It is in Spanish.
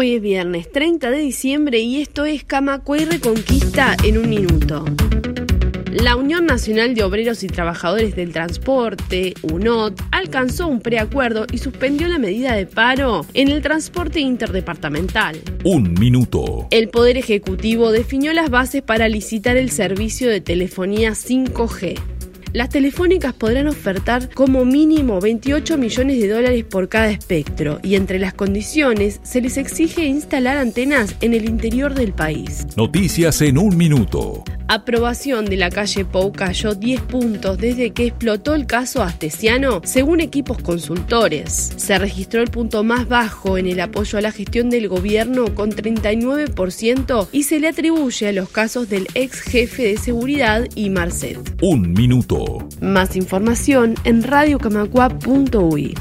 Hoy es viernes 30 de diciembre y esto es Camacua y Reconquista en un minuto. La Unión Nacional de Obreros y Trabajadores del Transporte, UNOT, alcanzó un preacuerdo y suspendió la medida de paro en el transporte interdepartamental. Un minuto. El Poder Ejecutivo definió las bases para licitar el servicio de telefonía 5G. Las telefónicas podrán ofertar como mínimo 28 millones de dólares por cada espectro y entre las condiciones se les exige instalar antenas en el interior del país. Noticias en un minuto aprobación de la calle Pou cayó 10 puntos desde que explotó el caso Astesiano, según equipos consultores. Se registró el punto más bajo en el apoyo a la gestión del gobierno con 39% y se le atribuye a los casos del ex jefe de seguridad y Marcet. Un minuto. Más información en radiocamacua.ui.